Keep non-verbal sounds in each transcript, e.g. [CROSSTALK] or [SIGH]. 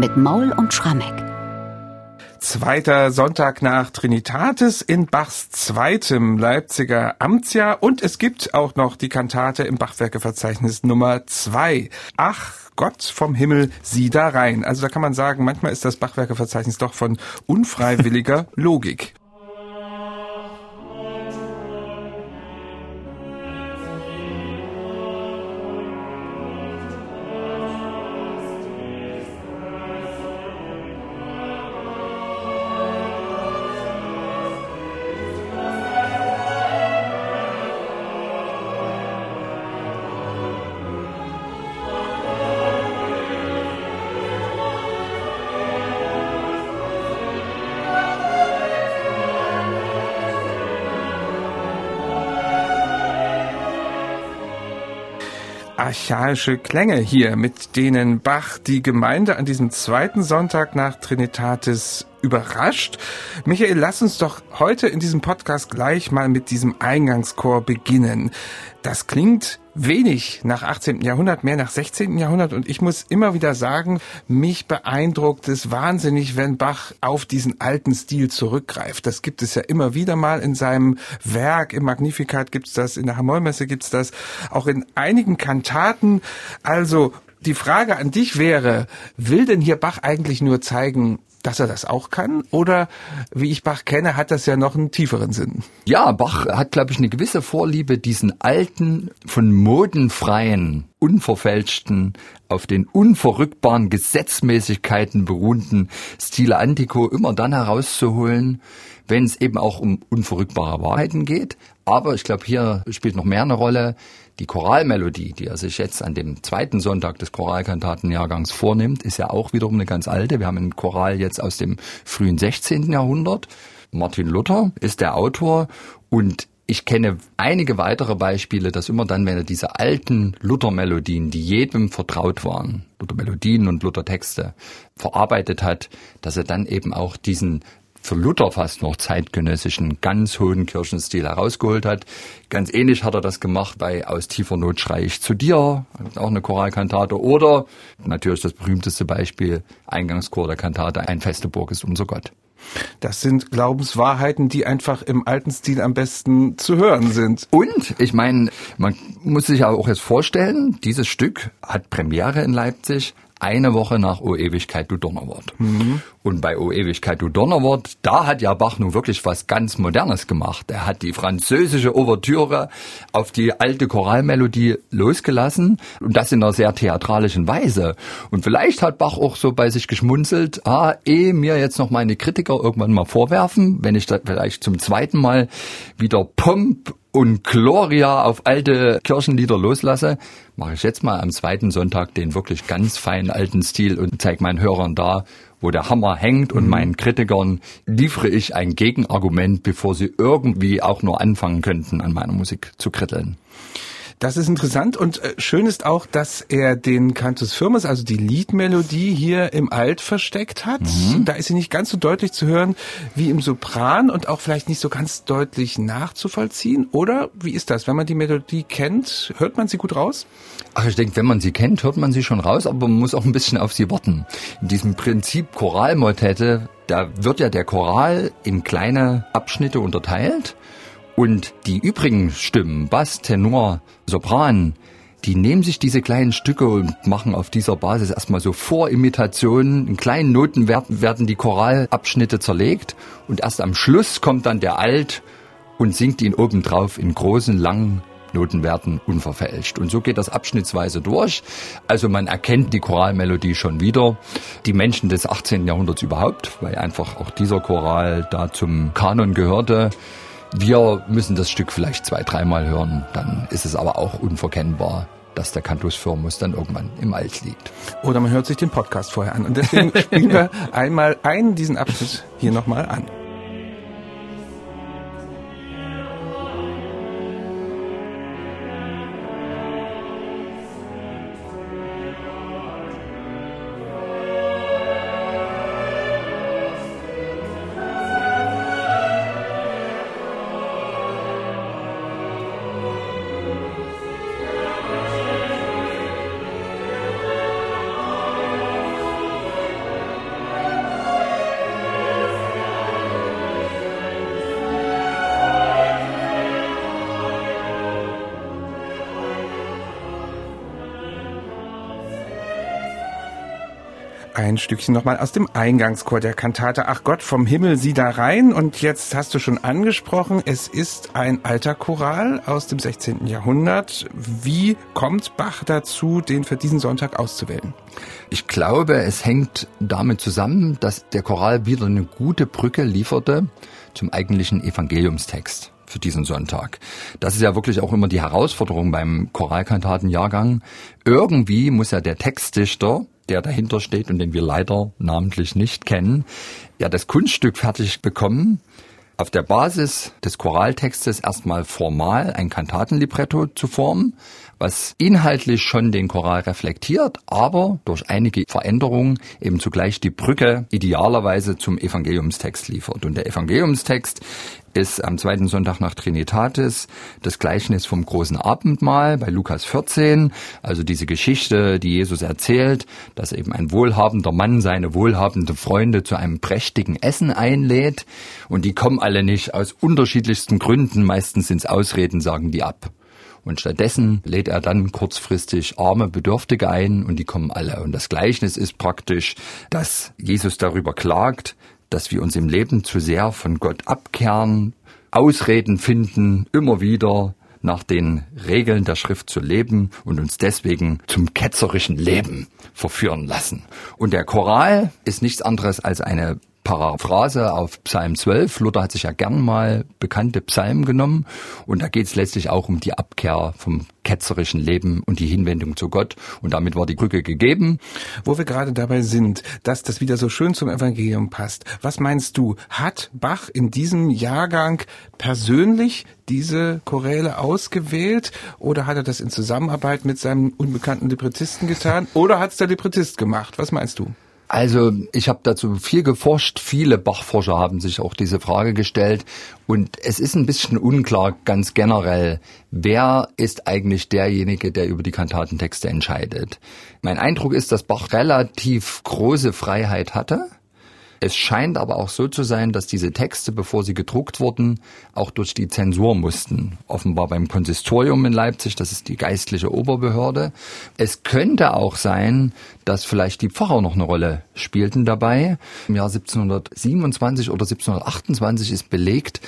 mit Maul und Schrammeck. Zweiter Sonntag nach Trinitatis in Bachs zweitem Leipziger Amtsjahr und es gibt auch noch die Kantate im Bachwerkeverzeichnis Nummer zwei. Ach, Gott vom Himmel, sieh da rein. Also da kann man sagen, manchmal ist das Bachwerkeverzeichnis doch von unfreiwilliger [LAUGHS] Logik. Archaische Klänge hier, mit denen Bach die Gemeinde an diesem zweiten Sonntag nach Trinitatis überrascht. Michael, lass uns doch heute in diesem Podcast gleich mal mit diesem Eingangschor beginnen. Das klingt wenig nach 18. Jahrhundert, mehr nach 16. Jahrhundert und ich muss immer wieder sagen, mich beeindruckt es wahnsinnig, wenn Bach auf diesen alten Stil zurückgreift. Das gibt es ja immer wieder mal in seinem Werk, im Magnificat gibt's das, in der Hamollmesse gibt's das, auch in einigen Kantaten. Also die Frage an dich wäre, will denn hier Bach eigentlich nur zeigen, dass er das auch kann? Oder wie ich Bach kenne, hat das ja noch einen tieferen Sinn? Ja, Bach hat, glaube ich, eine gewisse Vorliebe, diesen alten, von modenfreien, unverfälschten, auf den unverrückbaren Gesetzmäßigkeiten beruhenden Stile Antico immer dann herauszuholen, wenn es eben auch um unverrückbare Wahrheiten geht. Aber ich glaube, hier spielt noch mehr eine Rolle die Choralmelodie, die er sich jetzt an dem zweiten Sonntag des Choralkantatenjahrgangs vornimmt, ist ja auch wiederum eine ganz alte. Wir haben einen Choral jetzt aus dem frühen 16. Jahrhundert. Martin Luther ist der Autor und ich kenne einige weitere Beispiele, dass immer dann, wenn er diese alten Luther-Melodien, die jedem vertraut waren, Luther-Melodien und Luther-Texte verarbeitet hat, dass er dann eben auch diesen für Luther fast noch zeitgenössischen, ganz hohen Kirchenstil herausgeholt hat. Ganz ähnlich hat er das gemacht bei Aus tiefer Not schrei ich zu dir, auch eine Choralkantate. Oder natürlich das berühmteste Beispiel, Eingangschor der Kantate, Ein feste Burg ist unser Gott. Das sind Glaubenswahrheiten, die einfach im alten Stil am besten zu hören sind. Und ich meine, man muss sich auch jetzt vorstellen, dieses Stück hat Premiere in Leipzig eine Woche nach O Ewigkeit du Donnerwort. Mhm. Und bei O Ewigkeit du Donnerwort, da hat ja Bach nun wirklich was ganz Modernes gemacht. Er hat die französische Ouvertüre auf die alte Choralmelodie losgelassen und das in einer sehr theatralischen Weise. Und vielleicht hat Bach auch so bei sich geschmunzelt, ah, eh mir jetzt noch meine Kritiker irgendwann mal vorwerfen, wenn ich da vielleicht zum zweiten Mal wieder Pomp und Gloria auf alte Kirchenlieder loslasse, mache ich jetzt mal am zweiten Sonntag den wirklich ganz feinen alten Stil und zeige meinen Hörern da, wo der Hammer hängt und mhm. meinen Kritikern liefere ich ein Gegenargument, bevor sie irgendwie auch nur anfangen könnten, an meiner Musik zu kritteln. Das ist interessant und äh, schön ist auch, dass er den Cantus Firmus, also die Liedmelodie hier im Alt versteckt hat. Mhm. Da ist sie nicht ganz so deutlich zu hören wie im Sopran und auch vielleicht nicht so ganz deutlich nachzuvollziehen. Oder wie ist das? Wenn man die Melodie kennt, hört man sie gut raus? Ach, ich denke, wenn man sie kennt, hört man sie schon raus, aber man muss auch ein bisschen auf sie warten. In diesem Prinzip Choralmotette, da wird ja der Choral in kleine Abschnitte unterteilt und die übrigen Stimmen, Bass, Tenor, Sopran, die nehmen sich diese kleinen Stücke und machen auf dieser Basis erstmal so Vorimitationen. In kleinen Noten werden die Choralabschnitte zerlegt und erst am Schluss kommt dann der Alt und singt ihn obendrauf in großen, langen Notenwerten unverfälscht. Und so geht das abschnittsweise durch. Also man erkennt die Choralmelodie schon wieder. Die Menschen des 18. Jahrhunderts überhaupt, weil einfach auch dieser Choral da zum Kanon gehörte. Wir müssen das Stück vielleicht zwei, dreimal hören, dann ist es aber auch unverkennbar, dass der Cantus Firmus dann irgendwann im Alt liegt. Oder man hört sich den Podcast vorher an. Und deswegen spielen wir [LAUGHS] einmal einen diesen Abschnitt hier nochmal an. Ein Stückchen nochmal aus dem Eingangschor der Kantate Ach Gott vom Himmel sieh da rein. Und jetzt hast du schon angesprochen, es ist ein alter Choral aus dem 16. Jahrhundert. Wie kommt Bach dazu, den für diesen Sonntag auszuwählen? Ich glaube, es hängt damit zusammen, dass der Choral wieder eine gute Brücke lieferte zum eigentlichen Evangeliumstext für diesen Sonntag. Das ist ja wirklich auch immer die Herausforderung beim Choralkantatenjahrgang. Irgendwie muss ja der Textdichter, der dahinter steht und den wir leider namentlich nicht kennen, ja das Kunststück fertig bekommen, auf der Basis des Choraltextes erstmal formal ein Kantatenlibretto zu formen, was inhaltlich schon den Choral reflektiert, aber durch einige Veränderungen eben zugleich die Brücke idealerweise zum Evangeliumstext liefert. Und der Evangeliumstext ist am zweiten Sonntag nach Trinitatis das Gleichnis vom großen Abendmahl bei Lukas 14, also diese Geschichte, die Jesus erzählt, dass eben ein wohlhabender Mann seine wohlhabende Freunde zu einem prächtigen Essen einlädt und die kommen alle nicht aus unterschiedlichsten Gründen, meistens sind's Ausreden, sagen die ab. Und stattdessen lädt er dann kurzfristig arme Bedürftige ein und die kommen alle. Und das Gleichnis ist praktisch, dass Jesus darüber klagt, dass wir uns im Leben zu sehr von Gott abkehren, Ausreden finden, immer wieder nach den Regeln der Schrift zu leben und uns deswegen zum ketzerischen Leben verführen lassen. Und der Choral ist nichts anderes als eine Paraphrase auf Psalm 12. Luther hat sich ja gern mal bekannte Psalmen genommen und da geht es letztlich auch um die Abkehr vom ketzerischen Leben und die Hinwendung zu Gott und damit war die Brücke gegeben. Wo wir gerade dabei sind, dass das wieder so schön zum Evangelium passt. Was meinst du, hat Bach in diesem Jahrgang persönlich diese Choräle ausgewählt oder hat er das in Zusammenarbeit mit seinem unbekannten Librettisten getan oder hat es der Librettist gemacht? Was meinst du? Also ich habe dazu viel geforscht. Viele Bachforscher haben sich auch diese Frage gestellt. Und es ist ein bisschen unklar ganz generell, wer ist eigentlich derjenige, der über die Kantatentexte entscheidet. Mein Eindruck ist, dass Bach relativ große Freiheit hatte es scheint aber auch so zu sein, dass diese Texte, bevor sie gedruckt wurden, auch durch die Zensur mussten. Offenbar beim Konsistorium in Leipzig, das ist die geistliche Oberbehörde. Es könnte auch sein, dass vielleicht die Pfarrer noch eine Rolle spielten dabei. Im Jahr 1727 oder 1728 ist belegt,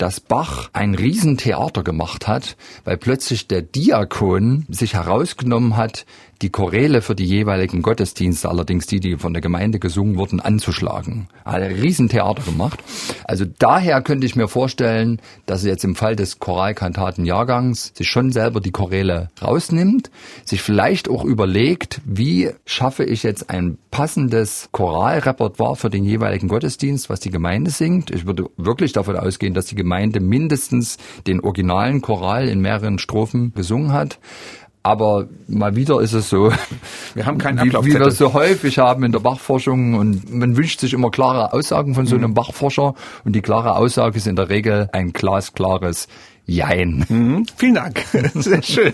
dass Bach ein Riesentheater gemacht hat, weil plötzlich der Diakon sich herausgenommen hat, die Choräle für die jeweiligen Gottesdienste, allerdings die, die von der Gemeinde gesungen wurden, anzuschlagen. Hat ein Riesentheater gemacht. Also daher könnte ich mir vorstellen, dass er jetzt im Fall des Choralkantatenjahrgangs sich schon selber die Choräle rausnimmt, sich vielleicht auch überlegt, wie schaffe ich jetzt ein passendes Choralrepertoire für den jeweiligen Gottesdienst, was die Gemeinde singt. Ich würde wirklich davon ausgehen, dass die Gemeinde mindestens den originalen Choral in mehreren Strophen gesungen hat. Aber mal wieder ist es so, [LAUGHS] wir haben keinen wie, wie wir es so häufig haben in der Bachforschung und man wünscht sich immer klare Aussagen von so einem mhm. Bachforscher und die klare Aussage ist in der Regel ein glasklares Jein. Mhm, vielen Dank. [LAUGHS] Sehr schön.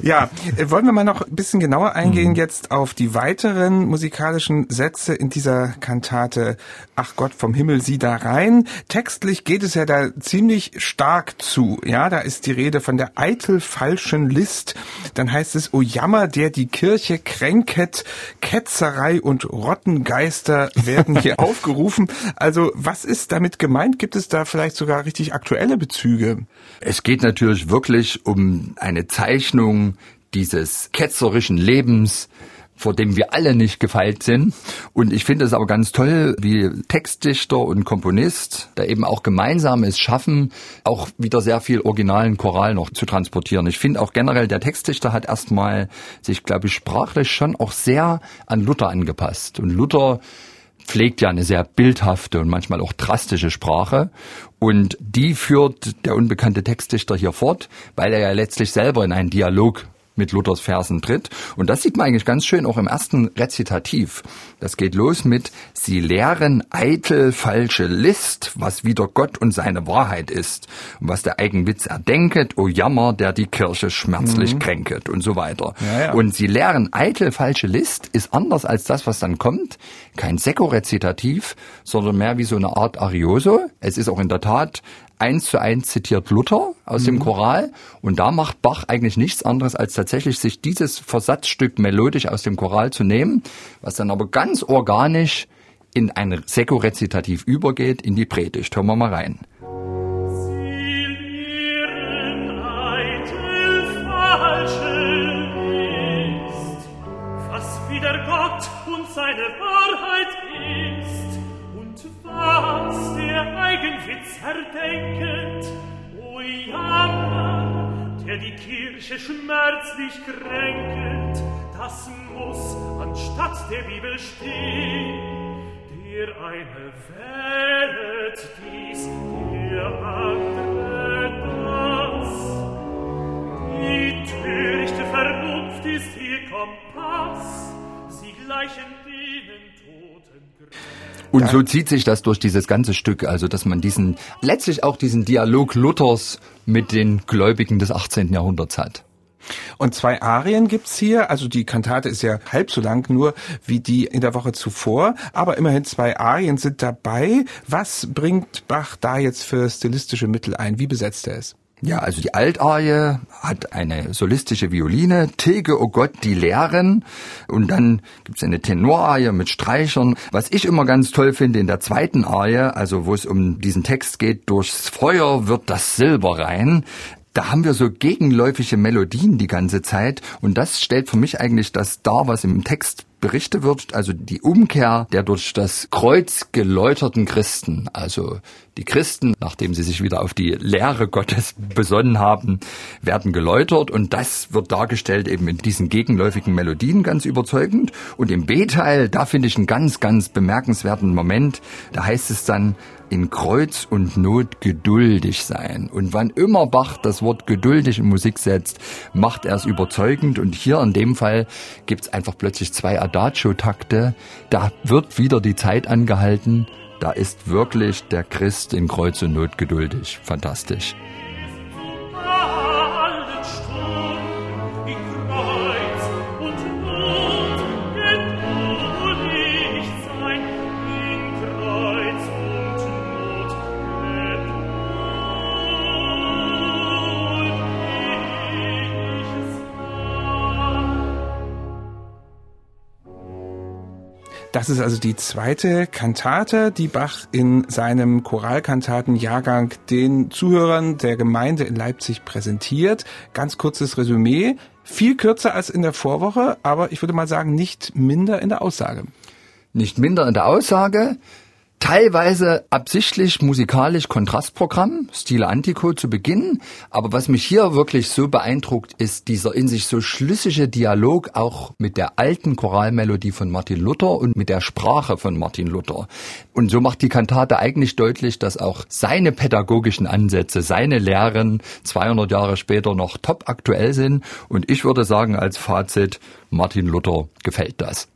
ja, wollen wir mal noch ein bisschen genauer eingehen mhm. jetzt auf die weiteren musikalischen Sätze in dieser Kantate Ach Gott vom Himmel sieh da rein. Textlich geht es ja da ziemlich stark zu. Ja, da ist die Rede von der eitel falschen List. Dann heißt es, O Jammer, der die Kirche kränket, Ketzerei und Rottengeister werden hier [LAUGHS] aufgerufen. Also was ist damit gemeint? Gibt es da vielleicht sogar richtig aktuelle Bezüge? Es geht natürlich wirklich um eine Zeichnung dieses ketzerischen Lebens, vor dem wir alle nicht gefeilt sind. Und ich finde es aber ganz toll, wie Textdichter und Komponist da eben auch gemeinsam es schaffen, auch wieder sehr viel originalen Choral noch zu transportieren. Ich finde auch generell, der Textdichter hat erstmal sich, glaube ich, sprachlich schon auch sehr an Luther angepasst. Und Luther pflegt ja eine sehr bildhafte und manchmal auch drastische Sprache. Und die führt der unbekannte Textdichter hier fort, weil er ja letztlich selber in einen Dialog mit Luthers Versen tritt. Und das sieht man eigentlich ganz schön auch im ersten Rezitativ. Das geht los mit Sie lehren eitel falsche List, was wieder Gott und seine Wahrheit ist. Und was der Eigenwitz erdenket, o Jammer, der die Kirche schmerzlich mhm. kränket und so weiter. Ja, ja. Und Sie lehren eitel falsche List ist anders als das, was dann kommt. Kein Sekko-Rezitativ, sondern mehr wie so eine Art Arioso. Es ist auch in der Tat eins zu eins zitiert Luther aus mhm. dem Choral und da macht Bach eigentlich nichts anderes, als tatsächlich sich dieses Versatzstück melodisch aus dem Choral zu nehmen, was dann aber ganz organisch in ein Sekko-Rezitativ übergeht, in die Predigt. Hören wir mal rein. Kirche schmerzlich kränket, das muss anstatt der Bibel stehen, der eine wählet dies, der andere das. Die törichte Vernunft ist ihr Kompass, sie gleichen und so zieht sich das durch dieses ganze Stück, also dass man diesen, letztlich auch diesen Dialog Luthers mit den Gläubigen des 18. Jahrhunderts hat. Und zwei Arien gibt's hier, also die Kantate ist ja halb so lang nur wie die in der Woche zuvor, aber immerhin zwei Arien sind dabei. Was bringt Bach da jetzt für stilistische Mittel ein? Wie besetzt er es? Ja, also die Altarie hat eine solistische Violine, Tilge, oh Gott, die Lehren. Und dann gibt's eine Tenorarie mit Streichern. Was ich immer ganz toll finde in der zweiten Arie, also wo es um diesen Text geht, durchs Feuer wird das Silber rein, da haben wir so gegenläufige Melodien die ganze Zeit und das stellt für mich eigentlich das dar, was im Text berichtet wird, also die Umkehr der durch das Kreuz geläuterten Christen, also die Christen, nachdem sie sich wieder auf die Lehre Gottes besonnen haben, werden geläutert und das wird dargestellt eben in diesen gegenläufigen Melodien ganz überzeugend. Und im B-Teil, da finde ich einen ganz, ganz bemerkenswerten Moment. Da heißt es dann, in Kreuz und Not geduldig sein. Und wann immer Bach das Wort geduldig in Musik setzt, macht er es überzeugend. Und hier in dem Fall gibt es einfach plötzlich zwei Adagio-Takte. Da wird wieder die Zeit angehalten. Da ist wirklich der Christ in Kreuz und Not geduldig. Fantastisch. Das ist also die zweite Kantate, die Bach in seinem Choralkantatenjahrgang den Zuhörern der Gemeinde in Leipzig präsentiert. Ganz kurzes Resümee. Viel kürzer als in der Vorwoche, aber ich würde mal sagen, nicht minder in der Aussage. Nicht minder in der Aussage teilweise absichtlich musikalisch Kontrastprogramm, Stile Antico zu Beginn. Aber was mich hier wirklich so beeindruckt, ist dieser in sich so schlüssige Dialog auch mit der alten Choralmelodie von Martin Luther und mit der Sprache von Martin Luther. Und so macht die Kantate eigentlich deutlich, dass auch seine pädagogischen Ansätze, seine Lehren 200 Jahre später noch top aktuell sind. Und ich würde sagen als Fazit, Martin Luther gefällt das.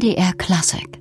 MDR Classic.